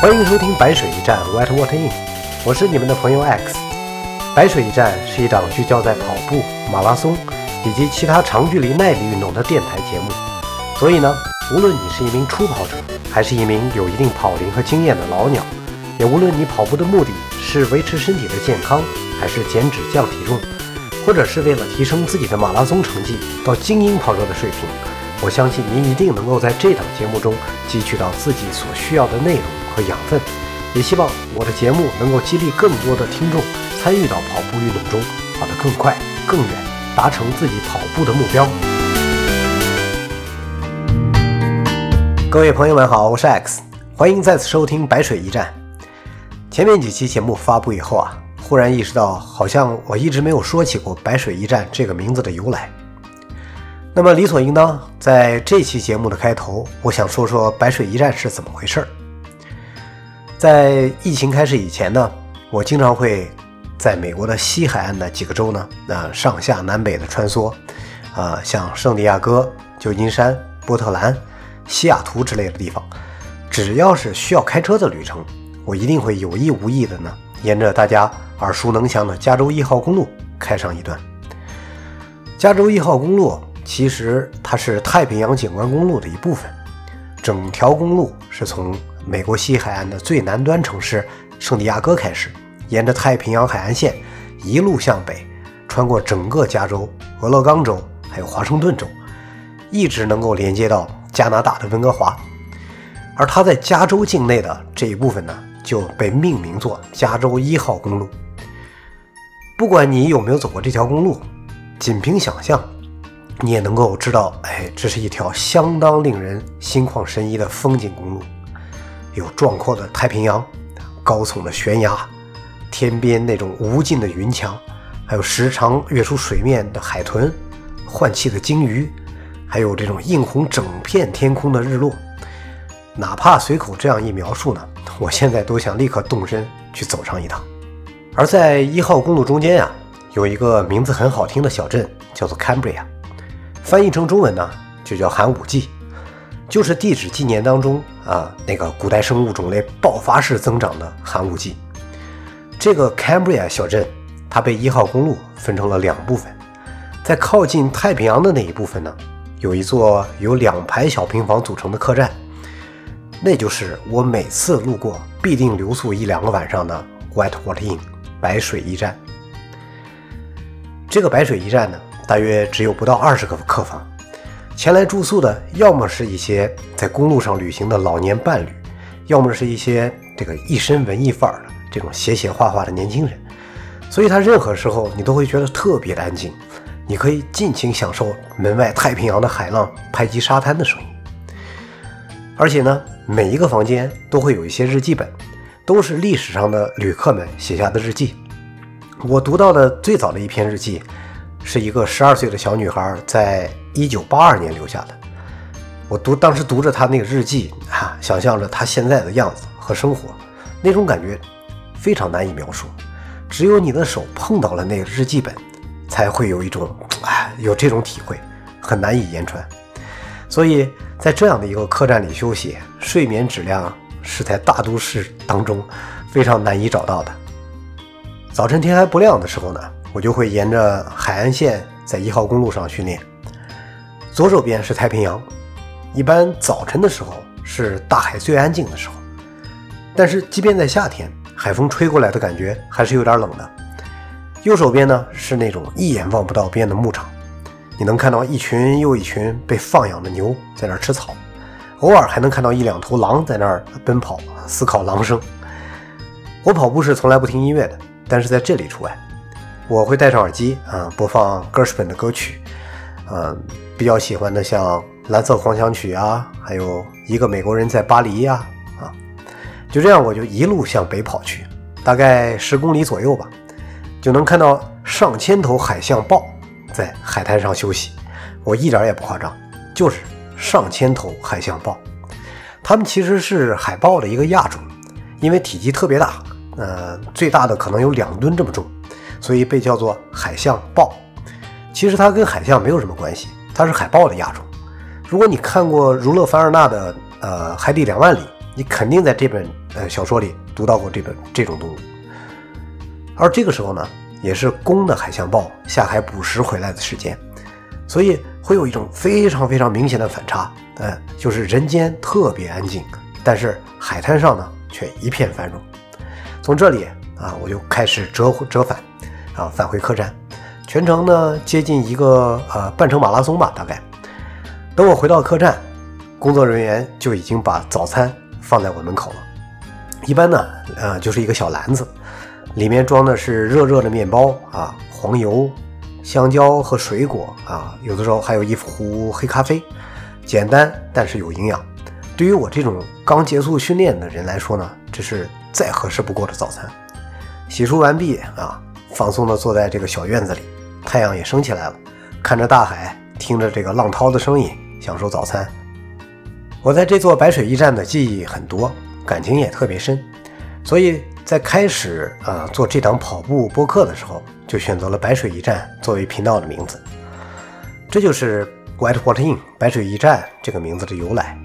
欢迎收听白水一战 （White Water In），我是你们的朋友 X。白水一战是一档聚焦在跑步、马拉松以及其他长距离耐力运动的电台节目。所以呢，无论你是一名初跑者，还是一名有一定跑龄和经验的老鸟，也无论你跑步的目的是维持身体的健康，还是减脂降体重，或者是为了提升自己的马拉松成绩到精英跑者的水平，我相信您一定能够在这档节目中汲取到自己所需要的内容和养分。也希望我的节目能够激励更多的听众参与到跑步运动中，跑得更快、更远，达成自己跑步的目标。各位朋友们好，我是 X，欢迎再次收听白水一战。前面几期节目发布以后啊，忽然意识到，好像我一直没有说起过白水一战这个名字的由来。那么理所应当，在这期节目的开头，我想说说白水一战是怎么回事儿。在疫情开始以前呢，我经常会在美国的西海岸的几个州呢，那上下南北的穿梭，啊，像圣地亚哥、旧金山、波特兰、西雅图之类的地方，只要是需要开车的旅程，我一定会有意无意的呢，沿着大家耳熟能详的加州一号公路开上一段。加州一号公路其实它是太平洋景观公路的一部分，整条公路是从美国西海岸的最南端城市圣地亚哥开始，沿着太平洋海岸线一路向北，穿过整个加州、俄勒冈州还有华盛顿州，一直能够连接到加拿大的温哥华。而它在加州境内的这一部分呢，就被命名作加州一号公路。不管你有没有走过这条公路，仅凭想象，你也能够知道，哎，这是一条相当令人心旷神怡的风景公路。有壮阔的太平洋，高耸的悬崖，天边那种无尽的云墙，还有时常跃出水面的海豚，换气的鲸鱼，还有这种映红整片天空的日落。哪怕随口这样一描述呢，我现在都想立刻动身去走上一趟。而在一号公路中间呀，有一个名字很好听的小镇，叫做 Cambria，翻译成中文呢，就叫寒武纪。就是地质纪年当中啊，那个古代生物种类爆发式增长的寒武纪。这个 Cambria 小镇，它被一号公路分成了两部分，在靠近太平洋的那一部分呢，有一座由两排小平房组成的客栈，那就是我每次路过必定留宿一两个晚上的 White Water Inn 白水驿站。这个白水驿站呢，大约只有不到二十个客房。前来住宿的，要么是一些在公路上旅行的老年伴侣，要么是一些这个一身文艺范儿的这种写写画画的年轻人。所以，他任何时候你都会觉得特别的安静，你可以尽情享受门外太平洋的海浪拍击沙滩的声音。而且呢，每一个房间都会有一些日记本，都是历史上的旅客们写下的日记。我读到的最早的一篇日记，是一个十二岁的小女孩在。一九八二年留下的，我读当时读着他那个日记啊，想象着他现在的样子和生活，那种感觉非常难以描述。只有你的手碰到了那个日记本，才会有一种哎，有这种体会，很难以言传。所以在这样的一个客栈里休息，睡眠质量是在大都市当中非常难以找到的。早晨天还不亮的时候呢，我就会沿着海岸线在一号公路上训练。左手边是太平洋，一般早晨的时候是大海最安静的时候，但是即便在夏天，海风吹过来的感觉还是有点冷的。右手边呢是那种一眼望不到边的牧场，你能看到一群又一群被放养的牛在那儿吃草，偶尔还能看到一两头狼在那儿奔跑，思考狼声。我跑步是从来不听音乐的，但是在这里除外，我会戴上耳机啊，播放歌什本的歌曲，嗯。比较喜欢的像《蓝色狂想曲》啊，还有一个美国人在巴黎呀，啊，就这样我就一路向北跑去，大概十公里左右吧，就能看到上千头海象豹在海滩上休息。我一点也不夸张，就是上千头海象豹。它们其实是海豹的一个亚种，因为体积特别大，呃，最大的可能有两吨这么重，所以被叫做海象豹。其实它跟海象没有什么关系。它是海豹的亚种。如果你看过儒勒·凡尔纳的《呃海底两万里》，你肯定在这本呃小说里读到过这本这种动物。而这个时候呢，也是公的海象豹下海捕食回来的时间，所以会有一种非常非常明显的反差，嗯，就是人间特别安静，但是海滩上呢却一片繁荣。从这里啊，我就开始折折返，啊，返回客栈，全程呢接近一个呃半程马拉松吧，大概。等我回到客栈，工作人员就已经把早餐放在我门口了。一般呢，呃，就是一个小篮子。里面装的是热热的面包啊，黄油、香蕉和水果啊，有的时候还有一壶黑咖啡，简单但是有营养。对于我这种刚结束训练的人来说呢，这是再合适不过的早餐。洗漱完毕啊，放松地坐在这个小院子里，太阳也升起来了，看着大海，听着这个浪涛的声音，享受早餐。我在这座白水驿站的记忆很多，感情也特别深，所以。在开始啊做这档跑步播客的时候，就选择了白水驿站作为频道的名字，这就是 White Water Inn 白水驿站这个名字的由来。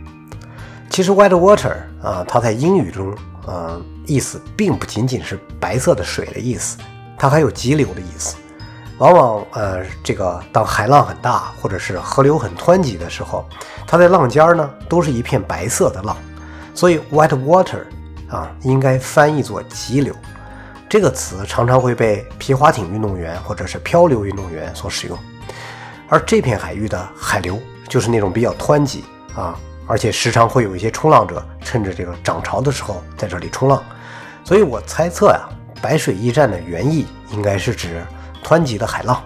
其实 White Water 啊，它在英语中，嗯，意思并不仅仅是白色的水的意思，它还有急流的意思。往往呃，这个当海浪很大或者是河流很湍急的时候，它在浪尖儿呢都是一片白色的浪，所以 White Water。啊，应该翻译作急流，这个词常常会被皮划艇运动员或者是漂流运动员所使用。而这片海域的海流就是那种比较湍急啊，而且时常会有一些冲浪者趁着这个涨潮的时候在这里冲浪。所以我猜测呀，白水驿站的原意应该是指湍急的海浪。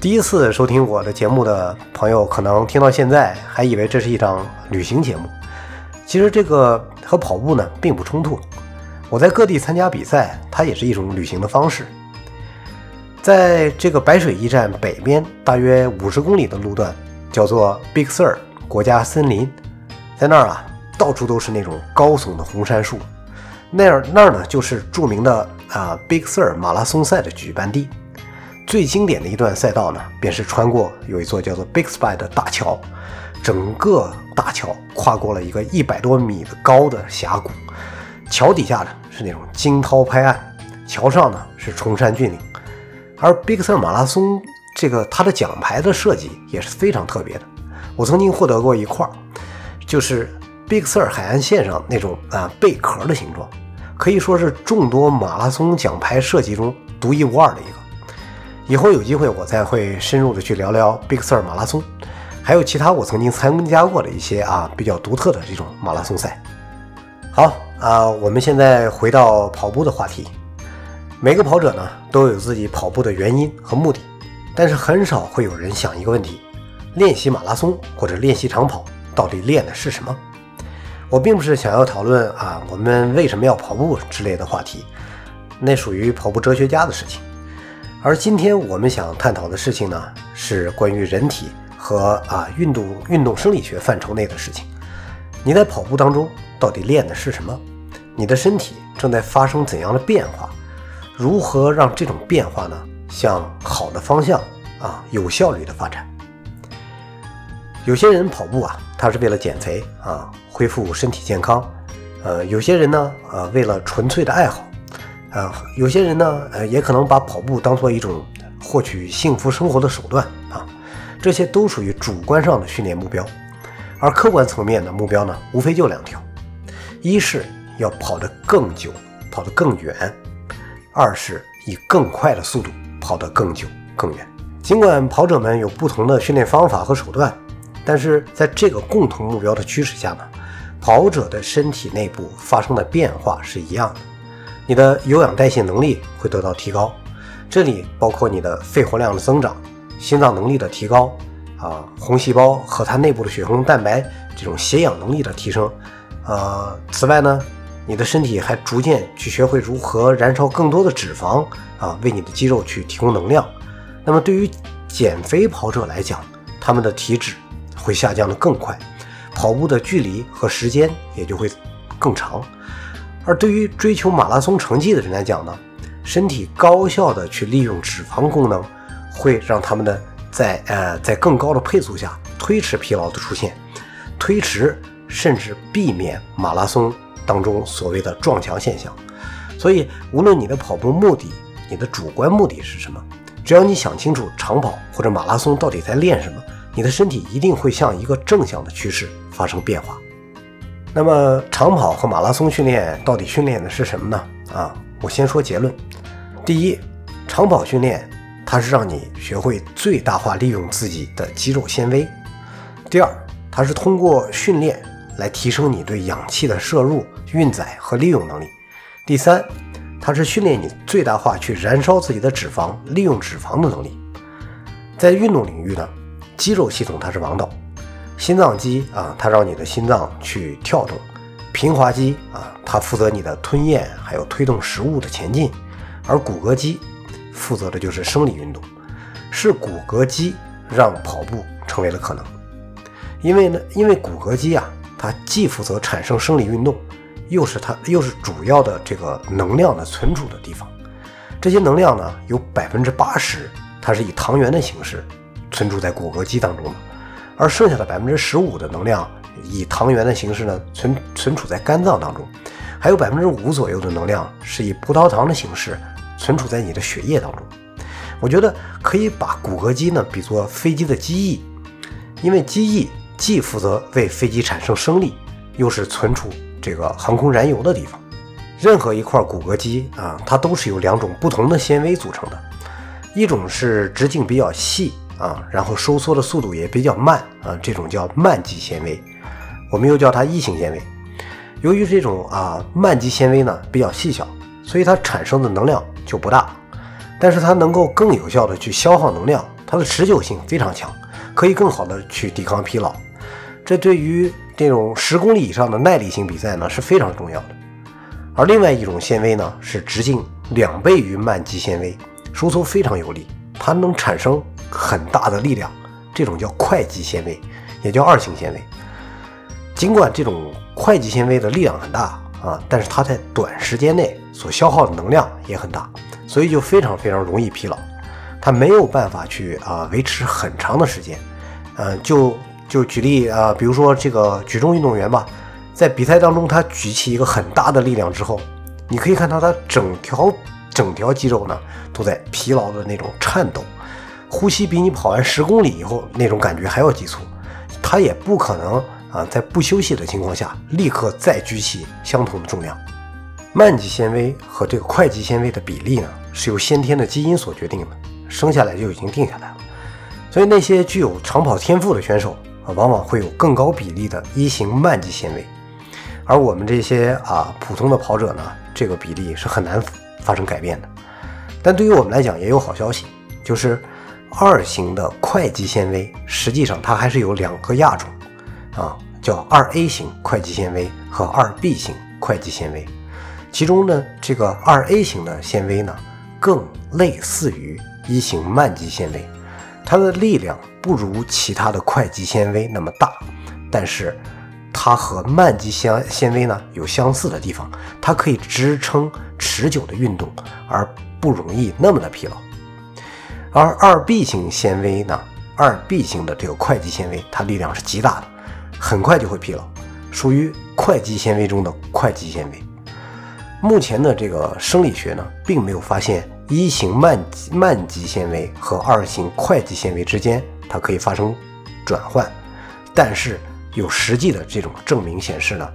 第一次收听我的节目的朋友，可能听到现在还以为这是一档旅行节目。其实这个和跑步呢并不冲突。我在各地参加比赛，它也是一种旅行的方式。在这个白水驿站北边大约五十公里的路段，叫做 Big Sur 国家森林，在那儿啊，到处都是那种高耸的红杉树。那儿那儿呢，就是著名的啊 Big Sur 马拉松赛的举办地。最经典的一段赛道呢，便是穿过有一座叫做 Big Spy 的大桥。整个大桥跨过了一个一百多米的高的峡谷，桥底下呢是那种惊涛拍岸，桥上呢是崇山峻岭。而 Big Sur 马拉松这个它的奖牌的设计也是非常特别的，我曾经获得过一块，就是 Big Sur 海岸线上那种啊贝壳的形状，可以说是众多马拉松奖牌设计中独一无二的一个。以后有机会我再会深入的去聊聊 Big Sur 马拉松。还有其他我曾经参加过的一些啊比较独特的这种马拉松赛。好啊，我们现在回到跑步的话题。每个跑者呢都有自己跑步的原因和目的，但是很少会有人想一个问题：练习马拉松或者练习长跑到底练的是什么？我并不是想要讨论啊我们为什么要跑步之类的话题，那属于跑步哲学家的事情。而今天我们想探讨的事情呢是关于人体。和啊运动运动生理学范畴内的事情，你在跑步当中到底练的是什么？你的身体正在发生怎样的变化？如何让这种变化呢向好的方向啊有效率的发展？有些人跑步啊，他是为了减肥啊，恢复身体健康；呃，有些人呢，呃，为了纯粹的爱好；啊，有些人呢，呃，也可能把跑步当做一种获取幸福生活的手段啊。这些都属于主观上的训练目标，而客观层面的目标呢，无非就两条：一是要跑得更久，跑得更远；二是以更快的速度跑得更久更远。尽管跑者们有不同的训练方法和手段，但是在这个共同目标的驱使下呢，跑者的身体内部发生的变化是一样的。你的有氧代谢能力会得到提高，这里包括你的肺活量的增长。心脏能力的提高，啊，红细胞和它内部的血红蛋白这种携氧能力的提升，呃，此外呢，你的身体还逐渐去学会如何燃烧更多的脂肪，啊，为你的肌肉去提供能量。那么对于减肥跑者来讲，他们的体脂会下降的更快，跑步的距离和时间也就会更长。而对于追求马拉松成绩的人来讲呢，身体高效的去利用脂肪功能。会让他们的在呃在更高的配速下推迟疲劳的出现，推迟甚至避免马拉松当中所谓的撞墙现象。所以，无论你的跑步目的，你的主观目的是什么，只要你想清楚长跑或者马拉松到底在练什么，你的身体一定会向一个正向的趋势发生变化。那么，长跑和马拉松训练到底训练的是什么呢？啊，我先说结论。第一，长跑训练它是让你学会最大化利用自己的肌肉纤维。第二，它是通过训练来提升你对氧气的摄入、运载和利用能力。第三，它是训练你最大化去燃烧自己的脂肪、利用脂肪的能力。在运动领域呢，肌肉系统它是王道，心脏肌啊，它让你的心脏去跳动；平滑肌啊，它负责你的吞咽，还有推动食物的前进；而骨骼肌负责的就是生理运动。是骨骼肌让跑步成为了可能，因为呢，因为骨骼肌啊，它既负责产生生理运动。又是它，又是主要的这个能量的存储的地方。这些能量呢，有百分之八十，它是以糖原的形式存储在骨骼肌当中的，而剩下的百分之十五的能量，以糖原的形式呢存存储在肝脏当中，还有百分之五左右的能量是以葡萄糖的形式存储在你的血液当中。我觉得可以把骨骼肌呢比作飞机的机翼，因为机翼既负责为飞机产生升力，又是存储。这个航空燃油的地方，任何一块骨骼肌啊，它都是由两种不同的纤维组成的，一种是直径比较细啊，然后收缩的速度也比较慢啊，这种叫慢肌纤维，我们又叫它异型纤维。由于这种啊慢肌纤维呢比较细小，所以它产生的能量就不大，但是它能够更有效的去消耗能量，它的持久性非常强，可以更好的去抵抗疲劳。这对于这种十公里以上的耐力性比赛呢是非常重要的，而另外一种纤维呢是直径两倍于慢肌纤维，收缩非常有力，它能产生很大的力量，这种叫快肌纤维，也叫二型纤维。尽管这种快肌纤维的力量很大啊，但是它在短时间内所消耗的能量也很大，所以就非常非常容易疲劳，它没有办法去啊维持很长的时间，嗯就。就举例啊，比如说这个举重运动员吧，在比赛当中，他举起一个很大的力量之后，你可以看到他整条整条肌肉呢都在疲劳的那种颤抖，呼吸比你跑完十公里以后那种感觉还要急促。他也不可能啊在不休息的情况下立刻再举起相同的重量。慢肌纤维和这个快肌纤维的比例呢是由先天的基因所决定的，生下来就已经定下来了。所以那些具有长跑天赋的选手。啊，往往会有更高比例的一型慢肌纤维，而我们这些啊普通的跑者呢，这个比例是很难发生改变的。但对于我们来讲，也有好消息，就是二型的快肌纤维，实际上它还是有两个亚种，啊，叫二 A 型快肌纤维和二 B 型快肌纤维。其中呢，这个二 A 型的纤维呢，更类似于一型慢肌纤维，它的力量。不如其他的快肌纤维那么大，但是它和慢肌纤纤维呢有相似的地方，它可以支撑持久的运动，而不容易那么的疲劳。而二 B 型纤维呢，二 B 型的这个快肌纤维，它力量是极大的，很快就会疲劳，属于快肌纤维中的快肌纤维。目前的这个生理学呢，并没有发现一型慢慢肌纤维和二型快肌纤维之间。它可以发生转换，但是有实际的这种证明显示呢，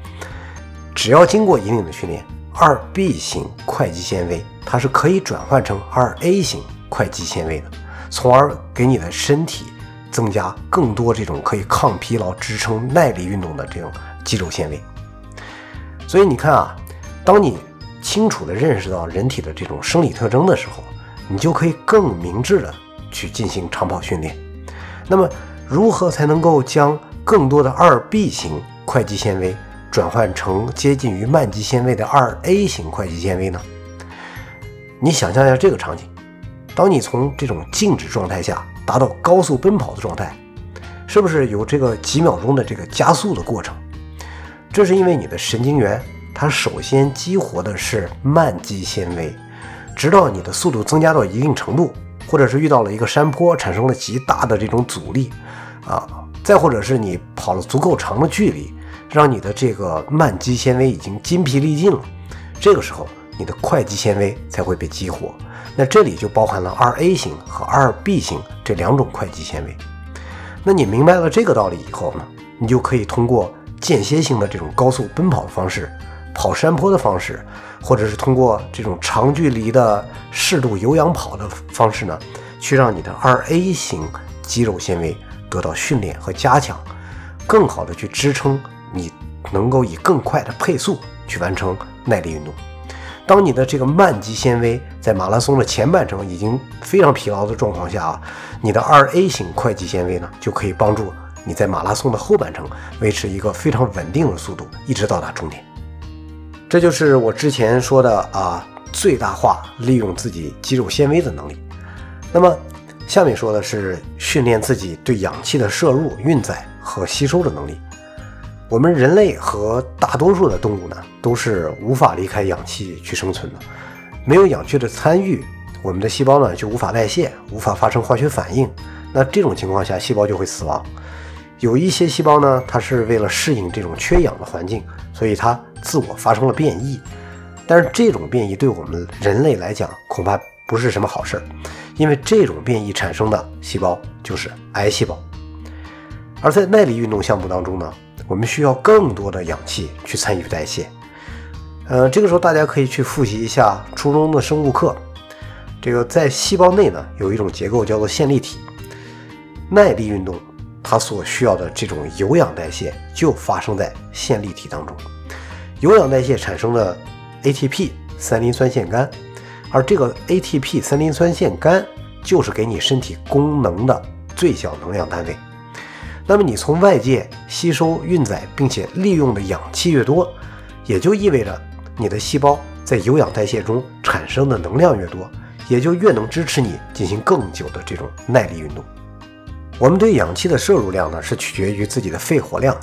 只要经过一定的训练，二 B 型快肌纤维它是可以转换成二 A 型快肌纤维的，从而给你的身体增加更多这种可以抗疲劳、支撑耐力运动的这种肌肉纤维。所以你看啊，当你清楚地认识到人体的这种生理特征的时候，你就可以更明智地去进行长跑训练。那么，如何才能够将更多的二 B 型快肌纤维转换成接近于慢肌纤维的二 A 型快肌纤维呢？你想象一下这个场景：当你从这种静止状态下达到高速奔跑的状态，是不是有这个几秒钟的这个加速的过程？这是因为你的神经元它首先激活的是慢肌纤维，直到你的速度增加到一定程度。或者是遇到了一个山坡，产生了极大的这种阻力，啊，再或者是你跑了足够长的距离，让你的这个慢肌纤维已经筋疲力尽了，这个时候你的快肌纤维才会被激活。那这里就包含了二 A 型和二 B 型这两种快肌纤维。那你明白了这个道理以后呢，你就可以通过间歇性的这种高速奔跑的方式，跑山坡的方式，或者是通过这种长距离的适度有氧跑的方式呢，去让你的二 A 型肌肉纤维得到训练和加强，更好的去支撑你能够以更快的配速去完成耐力运动。当你的这个慢肌纤维在马拉松的前半程已经非常疲劳的状况下啊，你的二 A 型快肌纤维呢就可以帮助你在马拉松的后半程维持一个非常稳定的速度，一直到达终点。这就是我之前说的啊，最大化利用自己肌肉纤维的能力。那么下面说的是训练自己对氧气的摄入、运载和吸收的能力。我们人类和大多数的动物呢，都是无法离开氧气去生存的。没有氧气的参与，我们的细胞呢就无法代谢，无法发生化学反应。那这种情况下，细胞就会死亡。有一些细胞呢，它是为了适应这种缺氧的环境，所以它自我发生了变异。但是这种变异对我们人类来讲，恐怕不是什么好事儿，因为这种变异产生的细胞就是癌细胞。而在耐力运动项目当中呢？我们需要更多的氧气去参与代谢，呃，这个时候大家可以去复习一下初中的生物课。这个在细胞内呢，有一种结构叫做线粒体。耐力运动它所需要的这种有氧代谢就发生在线粒体当中。有氧代谢产生的 ATP 三磷酸腺苷，而这个 ATP 三磷酸腺苷就是给你身体功能的最小能量单位。那么你从外界吸收、运载并且利用的氧气越多，也就意味着你的细胞在有氧代谢中产生的能量越多，也就越能支持你进行更久的这种耐力运动。我们对氧气的摄入量呢，是取决于自己的肺活量；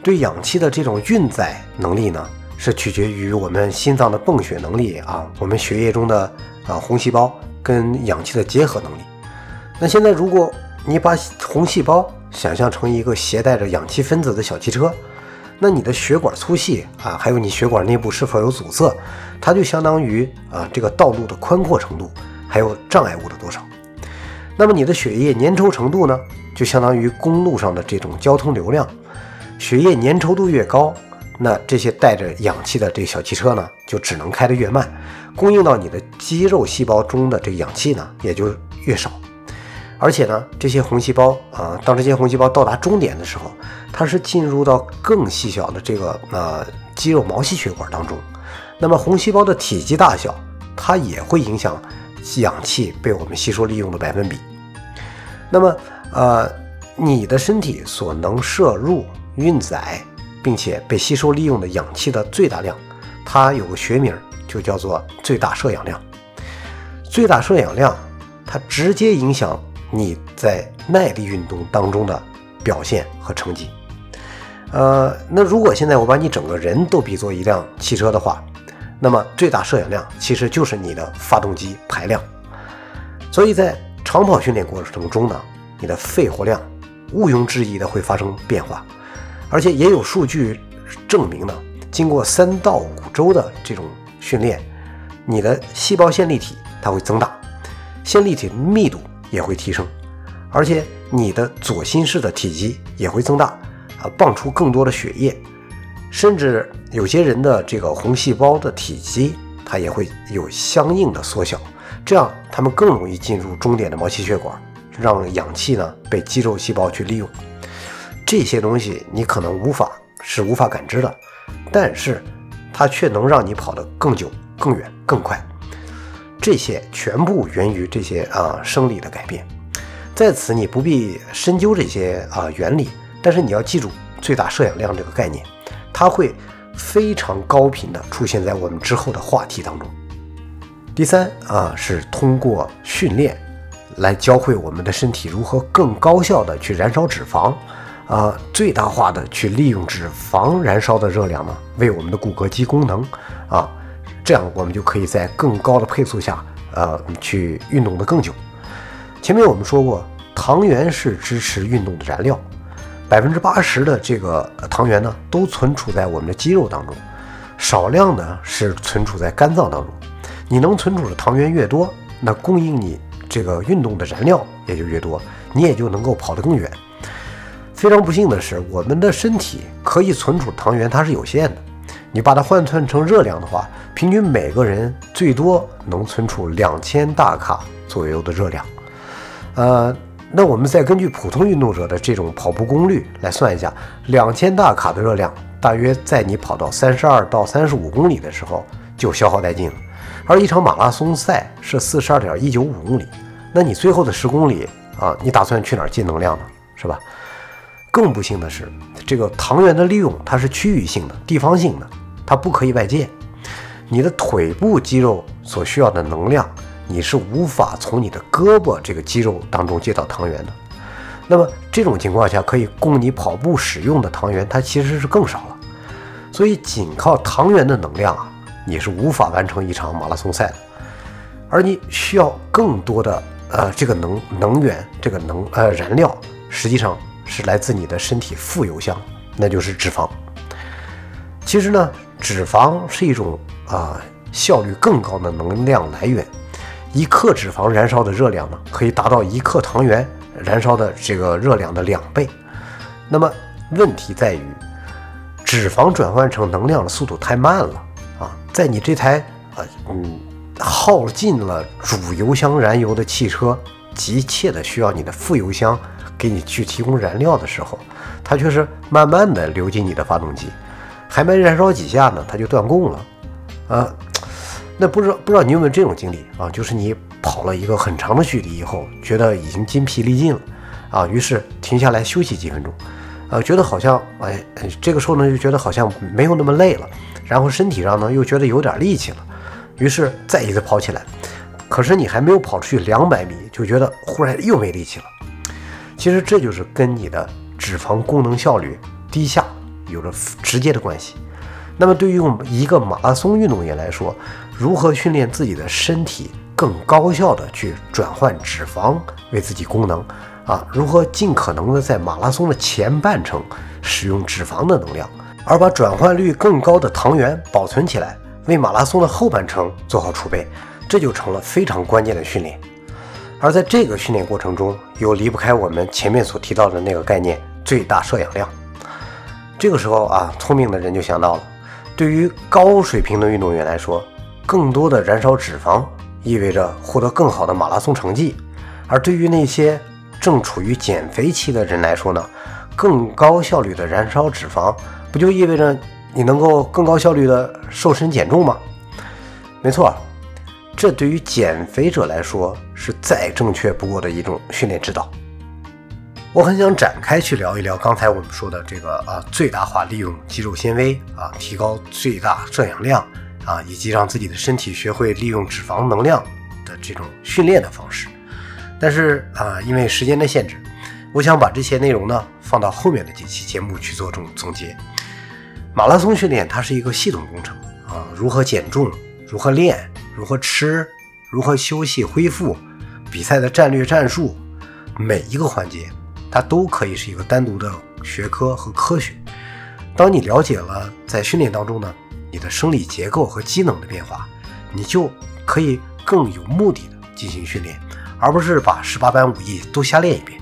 对氧气的这种运载能力呢，是取决于我们心脏的泵血能力啊，我们血液中的啊红细胞跟氧气的结合能力。那现在如果你把红细胞想象成一个携带着氧气分子的小汽车，那你的血管粗细啊，还有你血管内部是否有阻塞，它就相当于啊这个道路的宽阔程度，还有障碍物的多少。那么你的血液粘稠程度呢，就相当于公路上的这种交通流量。血液粘稠度越高，那这些带着氧气的这小汽车呢，就只能开得越慢，供应到你的肌肉细胞中的这氧气呢，也就越少。而且呢，这些红细胞啊，当这些红细胞到达终点的时候，它是进入到更细小的这个呃肌肉毛细血管当中。那么红细胞的体积大小，它也会影响氧气被我们吸收利用的百分比。那么呃，你的身体所能摄入、运载并且被吸收利用的氧气的最大量，它有个学名就叫做最大摄氧量。最大摄氧量，它直接影响。你在耐力运动当中的表现和成绩，呃，那如果现在我把你整个人都比作一辆汽车的话，那么最大摄氧量其实就是你的发动机排量。所以在长跑训练过程中呢，你的肺活量毋庸置疑的会发生变化，而且也有数据证明呢，经过三到五周的这种训练，你的细胞线粒体它会增大，线粒体密度。也会提升，而且你的左心室的体积也会增大，啊，泵出更多的血液，甚至有些人的这个红细胞的体积，它也会有相应的缩小，这样他们更容易进入终点的毛细血管，让氧气呢被肌肉细胞去利用。这些东西你可能无法是无法感知的，但是它却能让你跑得更久、更远、更快。这些全部源于这些啊生理的改变，在此你不必深究这些啊原理，但是你要记住最大摄氧量这个概念，它会非常高频的出现在我们之后的话题当中。第三啊是通过训练来教会我们的身体如何更高效的去燃烧脂肪，啊最大化的去利用脂肪燃烧的热量呢，为我们的骨骼肌功能啊。这样我们就可以在更高的配速下，呃，去运动的更久。前面我们说过，糖原是支持运动的燃料，百分之八十的这个糖原呢，都存储在我们的肌肉当中，少量呢是存储在肝脏当中。你能存储的糖原越多，那供应你这个运动的燃料也就越多，你也就能够跑得更远。非常不幸的是，我们的身体可以存储糖原它是有限的。你把它换算成热量的话，平均每个人最多能存储两千大卡左右的热量。呃，那我们再根据普通运动者的这种跑步功率来算一下，两千大卡的热量大约在你跑到三十二到三十五公里的时候就消耗殆尽了。而一场马拉松赛是四十二点一九五公里，那你最后的十公里啊，你打算去哪儿进能量呢？是吧？更不幸的是，这个糖原的利用它是区域性的、地方性的。它不可以外借，你的腿部肌肉所需要的能量，你是无法从你的胳膊这个肌肉当中借到糖原的。那么这种情况下，可以供你跑步使用的糖原，它其实是更少了。所以仅靠糖原的能量啊，你是无法完成一场马拉松赛的。而你需要更多的呃这个能能源，这个能呃燃料，实际上是来自你的身体副油箱，那就是脂肪。其实呢。脂肪是一种啊效率更高的能量来源，一克脂肪燃烧的热量呢，可以达到一克糖原燃烧的这个热量的两倍。那么问题在于，脂肪转换成能量的速度太慢了啊！在你这台啊嗯耗尽了主油箱燃油的汽车，急切的需要你的副油箱给你去提供燃料的时候，它却是慢慢的流进你的发动机。还没燃烧几下呢，它就断供了，啊，那不知道不知道你有没有这种经历啊？就是你跑了一个很长的距离以后，觉得已经筋疲力尽了，啊，于是停下来休息几分钟，呃，觉得好像哎，这个时候呢就觉得好像没有那么累了，然后身体上呢又觉得有点力气了，于是再一次跑起来，可是你还没有跑出去两百米，就觉得忽然又没力气了。其实这就是跟你的脂肪功能效率低下。有着直接的关系。那么，对于我们一个马拉松运动员来说，如何训练自己的身体更高效的去转换脂肪为自己功能啊？如何尽可能的在马拉松的前半程使用脂肪的能量，而把转换率更高的糖原保存起来，为马拉松的后半程做好储备，这就成了非常关键的训练。而在这个训练过程中，又离不开我们前面所提到的那个概念——最大摄氧量。这个时候啊，聪明的人就想到了，对于高水平的运动员来说，更多的燃烧脂肪意味着获得更好的马拉松成绩；而对于那些正处于减肥期的人来说呢，更高效率的燃烧脂肪，不就意味着你能够更高效率的瘦身减重吗？没错，这对于减肥者来说是再正确不过的一种训练指导。我很想展开去聊一聊刚才我们说的这个啊，最大化利用肌肉纤维啊，提高最大摄氧量啊，以及让自己的身体学会利用脂肪能量的这种训练的方式。但是啊，因为时间的限制，我想把这些内容呢放到后面的几期节目去做总总结。马拉松训练它是一个系统工程啊，如何减重，如何练，如何吃，如何休息恢复，比赛的战略战术，每一个环节。它都可以是一个单独的学科和科学。当你了解了在训练当中呢，你的生理结构和机能的变化，你就可以更有目的的进行训练，而不是把十八般武艺都瞎练一遍。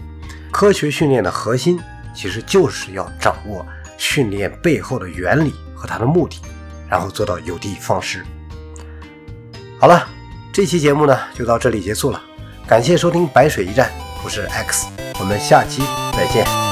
科学训练的核心其实就是要掌握训练背后的原理和它的目的，然后做到有的放矢。好了，这期节目呢就到这里结束了，感谢收听白水一战，我是 X。我们下期再见。